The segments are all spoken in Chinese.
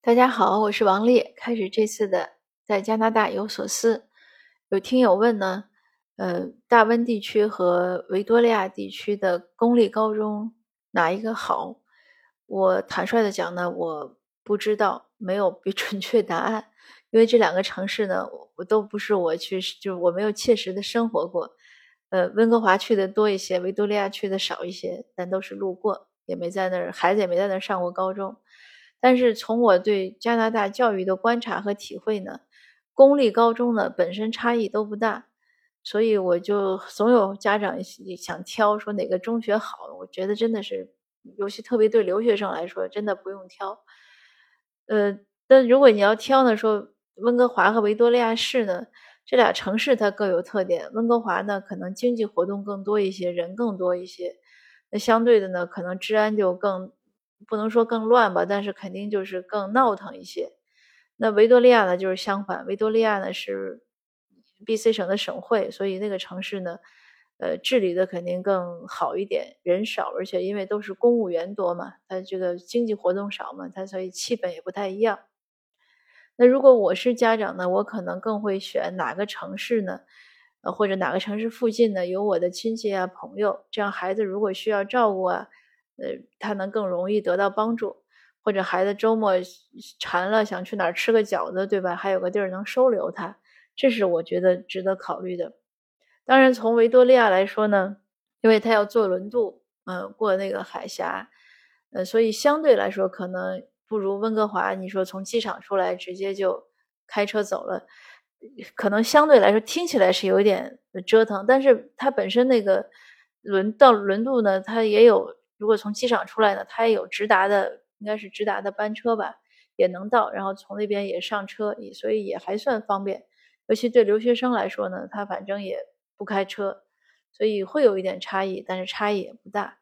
大家好，我是王丽。开始这次的在加拿大有所思，有听友问呢，呃，大温地区和维多利亚地区的公立高中哪一个好？我坦率的讲呢，我不知道，没有比准确答案，因为这两个城市呢，我都不是我去，就我没有切实的生活过。呃，温哥华去的多一些，维多利亚去的少一些，但都是路过，也没在那儿，孩子也没在那儿上过高中。但是从我对加拿大教育的观察和体会呢，公立高中呢本身差异都不大，所以我就总有家长想挑说哪个中学好，我觉得真的是，尤其特别对留学生来说，真的不用挑。呃，但如果你要挑呢，说温哥华和维多利亚市呢，这俩城市它各有特点。温哥华呢，可能经济活动更多一些，人更多一些，那相对的呢，可能治安就更。不能说更乱吧，但是肯定就是更闹腾一些。那维多利亚呢，就是相反，维多利亚呢是 B.C 省的省会，所以那个城市呢，呃，治理的肯定更好一点，人少，而且因为都是公务员多嘛，它这个经济活动少嘛，它所以气氛也不太一样。那如果我是家长呢，我可能更会选哪个城市呢？呃，或者哪个城市附近呢有我的亲戚啊、朋友，这样孩子如果需要照顾啊。呃，他能更容易得到帮助，或者孩子周末馋了想去哪儿吃个饺子，对吧？还有个地儿能收留他，这是我觉得值得考虑的。当然，从维多利亚来说呢，因为他要坐轮渡，嗯，过那个海峡，呃，所以相对来说可能不如温哥华。你说从机场出来直接就开车走了，可能相对来说听起来是有点折腾，但是它本身那个轮到轮渡呢，它也有。如果从机场出来呢，它也有直达的，应该是直达的班车吧，也能到，然后从那边也上车，也所以也还算方便。尤其对留学生来说呢，他反正也不开车，所以会有一点差异，但是差异也不大。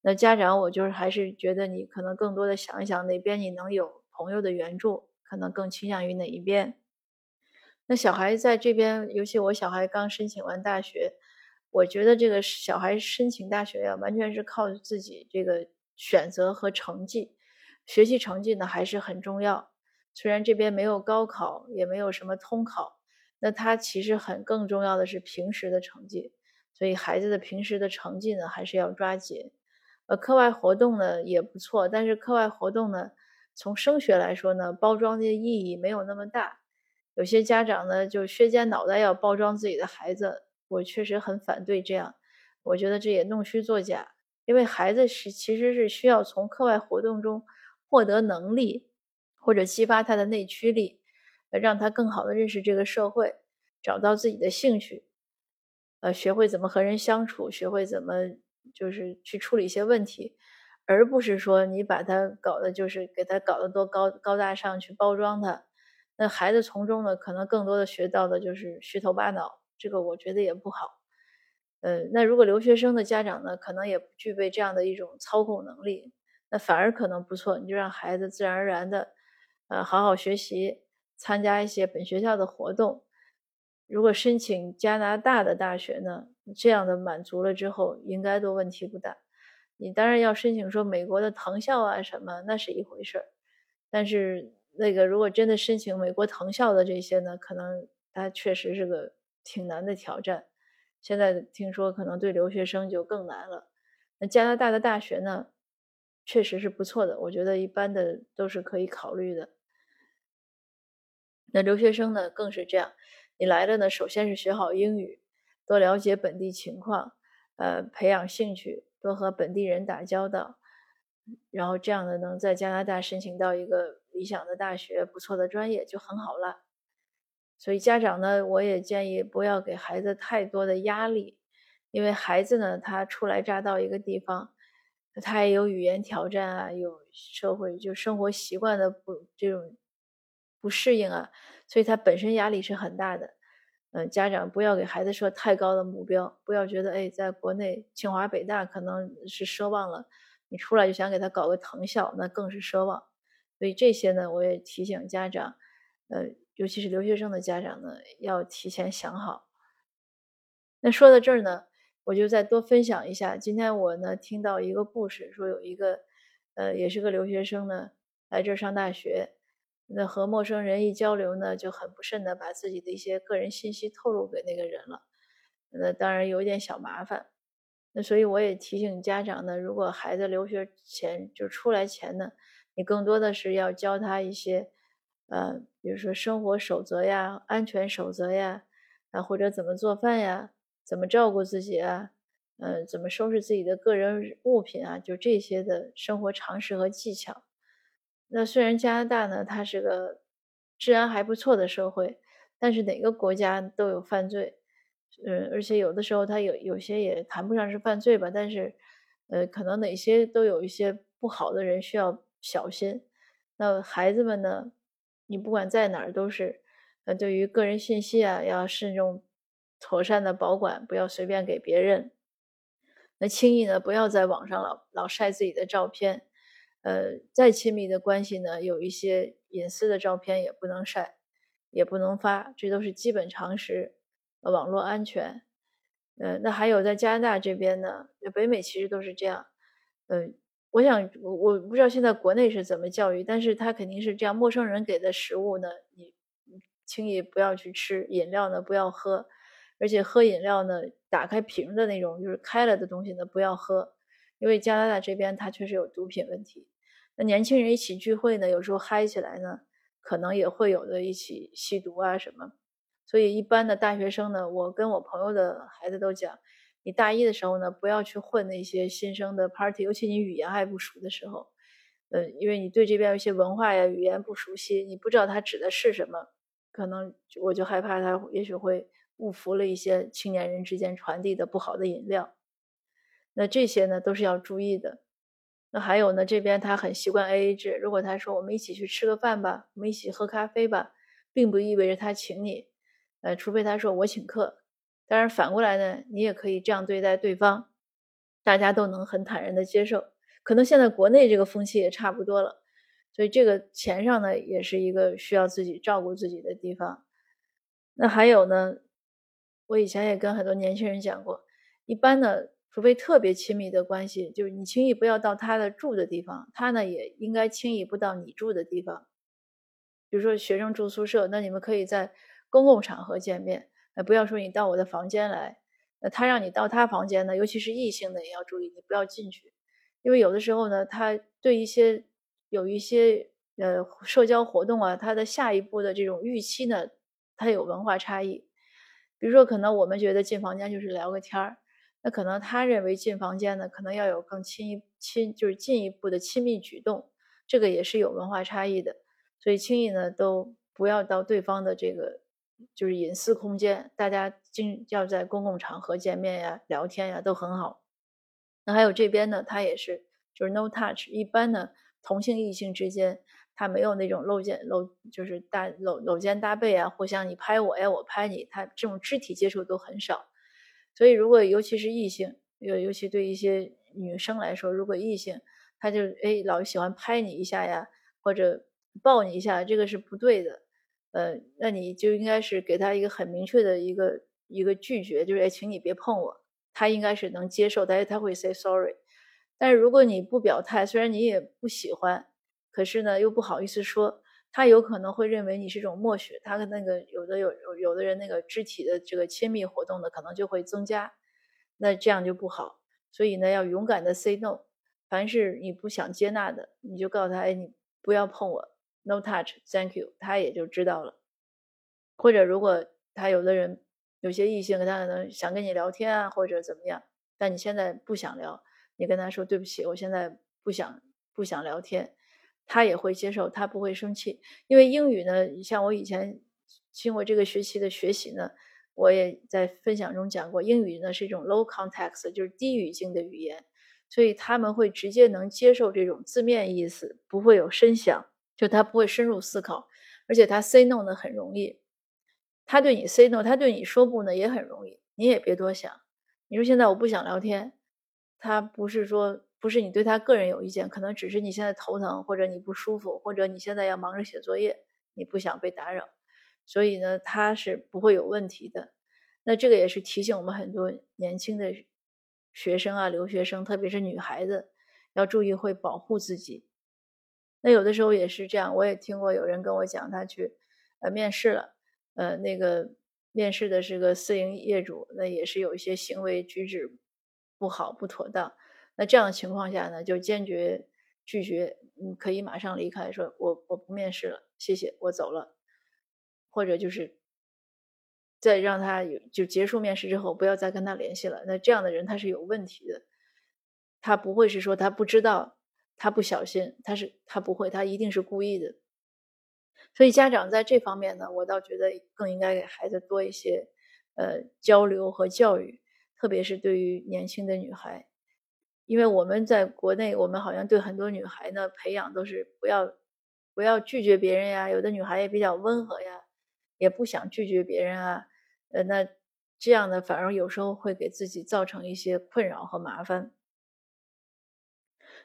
那家长，我就是还是觉得你可能更多的想一想哪边你能有朋友的援助，可能更倾向于哪一边。那小孩在这边，尤其我小孩刚申请完大学。我觉得这个小孩申请大学呀，完全是靠自己这个选择和成绩，学习成绩呢还是很重要。虽然这边没有高考，也没有什么通考，那他其实很更重要的是平时的成绩。所以孩子的平时的成绩呢，还是要抓紧。呃，课外活动呢也不错，但是课外活动呢，从升学来说呢，包装的意义没有那么大。有些家长呢就削尖脑袋要包装自己的孩子。我确实很反对这样，我觉得这也弄虚作假。因为孩子是其实是需要从课外活动中获得能力，或者激发他的内驱力，让他更好的认识这个社会，找到自己的兴趣，呃，学会怎么和人相处，学会怎么就是去处理一些问题，而不是说你把他搞的就是给他搞得多高高大上去包装他，那孩子从中呢可能更多的学到的就是虚头巴脑。这个我觉得也不好，呃，那如果留学生的家长呢，可能也不具备这样的一种操控能力，那反而可能不错。你就让孩子自然而然的，呃，好好学习，参加一些本学校的活动。如果申请加拿大的大学呢，这样的满足了之后，应该都问题不大。你当然要申请说美国的藤校啊什么，那是一回事儿。但是那个如果真的申请美国藤校的这些呢，可能它确实是个。挺难的挑战，现在听说可能对留学生就更难了。那加拿大的大学呢，确实是不错的，我觉得一般的都是可以考虑的。那留学生呢，更是这样，你来了呢，首先是学好英语，多了解本地情况，呃，培养兴趣，多和本地人打交道，然后这样的能在加拿大申请到一个理想的大学、不错的专业就很好了。所以家长呢，我也建议不要给孩子太多的压力，因为孩子呢，他初来乍到一个地方，他也有语言挑战啊，有社会就生活习惯的不这种不适应啊，所以他本身压力是很大的。嗯，家长不要给孩子设太高的目标，不要觉得哎，在国内清华北大可能是奢望了，你出来就想给他搞个藤校，那更是奢望。所以这些呢，我也提醒家长，呃。尤其是留学生的家长呢，要提前想好。那说到这儿呢，我就再多分享一下。今天我呢听到一个故事，说有一个，呃，也是个留学生呢，来这儿上大学。那和陌生人一交流呢，就很不慎的把自己的一些个人信息透露给那个人了，那当然有点小麻烦。那所以我也提醒家长呢，如果孩子留学前就出来前呢，你更多的是要教他一些，呃，比如说生活守则呀、安全守则呀，啊或者怎么做饭呀、怎么照顾自己啊，呃，怎么收拾自己的个人物品啊，就这些的生活常识和技巧。那虽然加拿大呢，它是个治安还不错的社会，但是哪个国家都有犯罪。嗯，而且有的时候它有有些也谈不上是犯罪吧，但是，呃，可能哪些都有一些不好的人需要小心。那孩子们呢，你不管在哪儿都是，呃，对于个人信息啊要慎重、妥善的保管，不要随便给别人。那轻易呢，不要在网上老老晒自己的照片。呃，再亲密的关系呢，有一些隐私的照片也不能晒，也不能发，这都是基本常识。网络安全，呃，那还有在加拿大这边呢，北美其实都是这样。嗯，我想我我不知道现在国内是怎么教育，但是他肯定是这样，陌生人给的食物呢，你轻易不要去吃；饮料呢不要喝，而且喝饮料呢，打开瓶的那种就是开了的东西呢不要喝，因为加拿大这边它确实有毒品问题。那年轻人一起聚会呢，有时候嗨起来呢，可能也会有的一起吸毒啊什么。所以，一般的大学生呢，我跟我朋友的孩子都讲，你大一的时候呢，不要去混那些新生的 party，尤其你语言还不熟的时候，呃，因为你对这边有一些文化呀、语言不熟悉，你不知道它指的是什么，可能我就害怕他也许会误服了一些青年人之间传递的不好的饮料。那这些呢，都是要注意的。那还有呢，这边他很习惯 AA 制，如果他说我们一起去吃个饭吧，我们一起喝咖啡吧，并不意味着他请你。呃，除非他说我请客，当然反过来呢，你也可以这样对待对方，大家都能很坦然的接受。可能现在国内这个风气也差不多了，所以这个钱上呢，也是一个需要自己照顾自己的地方。那还有呢，我以前也跟很多年轻人讲过，一般呢，除非特别亲密的关系，就是你轻易不要到他的住的地方，他呢也应该轻易不到你住的地方。比如说学生住宿舍，那你们可以在。公共场合见面，不要说你到我的房间来，那他让你到他房间呢，尤其是异性的也要注意，你不要进去，因为有的时候呢，他对一些有一些呃社交活动啊，他的下一步的这种预期呢，他有文化差异。比如说，可能我们觉得进房间就是聊个天儿，那可能他认为进房间呢，可能要有更亲一亲，就是进一步的亲密举动，这个也是有文化差异的，所以轻易呢都不要到对方的这个。就是隐私空间，大家经要在公共场合见面呀、聊天呀，都很好。那还有这边呢，他也是就是 no touch。一般呢，同性异性之间，他没有那种搂肩搂，就是搭搂搂肩搭背啊，互相你拍我呀，我拍你，他这种肢体接触都很少。所以，如果尤其是异性，尤尤其对一些女生来说，如果异性他就哎老喜欢拍你一下呀，或者抱你一下，这个是不对的。呃，那你就应该是给他一个很明确的一个一个拒绝，就是哎，请你别碰我。他应该是能接受，但是他会 say sorry。但是如果你不表态，虽然你也不喜欢，可是呢又不好意思说，他有可能会认为你是一种默许。他的那个有的有有有的人那个肢体的这个亲密活动呢，可能就会增加，那这样就不好。所以呢，要勇敢的 say no。凡是你不想接纳的，你就告诉他，哎，你不要碰我。No touch, thank you。他也就知道了。或者如果他有的人有些异性，他可能想跟你聊天啊，或者怎么样，但你现在不想聊，你跟他说对不起，我现在不想不想聊天，他也会接受，他不会生气。因为英语呢，像我以前经过这个学期的学习呢，我也在分享中讲过，英语呢是一种 low context，就是低语境的语言，所以他们会直接能接受这种字面意思，不会有深想。就他不会深入思考，而且他 say no 呢很容易，他对你 say no，他对你说不呢也很容易，你也别多想。你说现在我不想聊天，他不是说不是你对他个人有意见，可能只是你现在头疼，或者你不舒服，或者你现在要忙着写作业，你不想被打扰，所以呢他是不会有问题的。那这个也是提醒我们很多年轻的学生啊，留学生，特别是女孩子，要注意会保护自己。那有的时候也是这样，我也听过有人跟我讲，他去呃面试了，呃，那个面试的是个私营业主，那也是有一些行为举止不好、不妥当。那这样的情况下呢，就坚决拒绝，嗯，可以马上离开，说我我不面试了，谢谢，我走了，或者就是再让他有就结束面试之后，不要再跟他联系了。那这样的人他是有问题的，他不会是说他不知道。他不小心，他是他不会，他一定是故意的。所以家长在这方面呢，我倒觉得更应该给孩子多一些呃交流和教育，特别是对于年轻的女孩，因为我们在国内，我们好像对很多女孩呢培养都是不要不要拒绝别人呀，有的女孩也比较温和呀，也不想拒绝别人啊，呃，那这样呢反而有时候会给自己造成一些困扰和麻烦。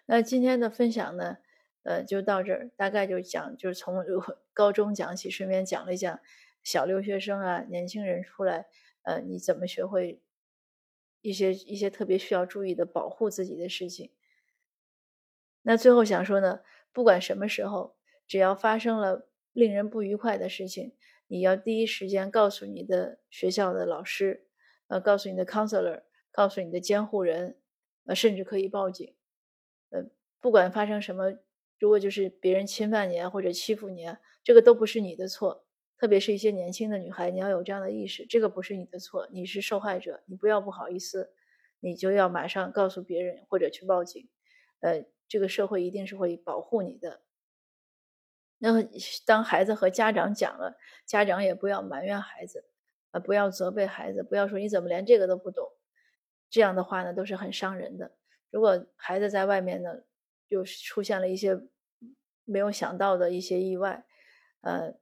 那今天的分享呢，呃，就到这儿，大概就讲，就是从高中讲起，顺便讲了一讲小留学生啊，年轻人出来，呃，你怎么学会一些一些特别需要注意的保护自己的事情。那最后想说呢，不管什么时候，只要发生了令人不愉快的事情，你要第一时间告诉你的学校的老师，呃，告诉你的 counselor，告诉你的监护人，呃，甚至可以报警。不管发生什么，如果就是别人侵犯你啊，或者欺负你啊，这个都不是你的错。特别是一些年轻的女孩，你要有这样的意识，这个不是你的错，你是受害者，你不要不好意思，你就要马上告诉别人或者去报警。呃，这个社会一定是会保护你的。那，当孩子和家长讲了，家长也不要埋怨孩子，呃，不要责备孩子，不要说你怎么连这个都不懂，这样的话呢，都是很伤人的。如果孩子在外面呢，又出现了一些没有想到的一些意外，呃，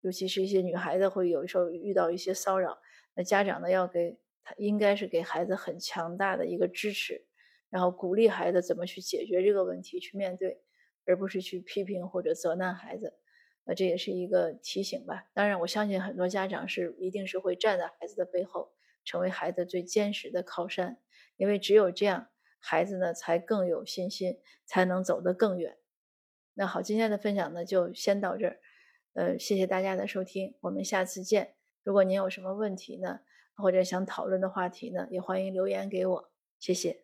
尤其是一些女孩子会有时候遇到一些骚扰，那家长呢要给他应该是给孩子很强大的一个支持，然后鼓励孩子怎么去解决这个问题，去面对，而不是去批评或者责难孩子。那这也是一个提醒吧。当然，我相信很多家长是一定是会站在孩子的背后，成为孩子最坚实的靠山，因为只有这样。孩子呢，才更有信心，才能走得更远。那好，今天的分享呢，就先到这儿。呃，谢谢大家的收听，我们下次见。如果您有什么问题呢，或者想讨论的话题呢，也欢迎留言给我。谢谢。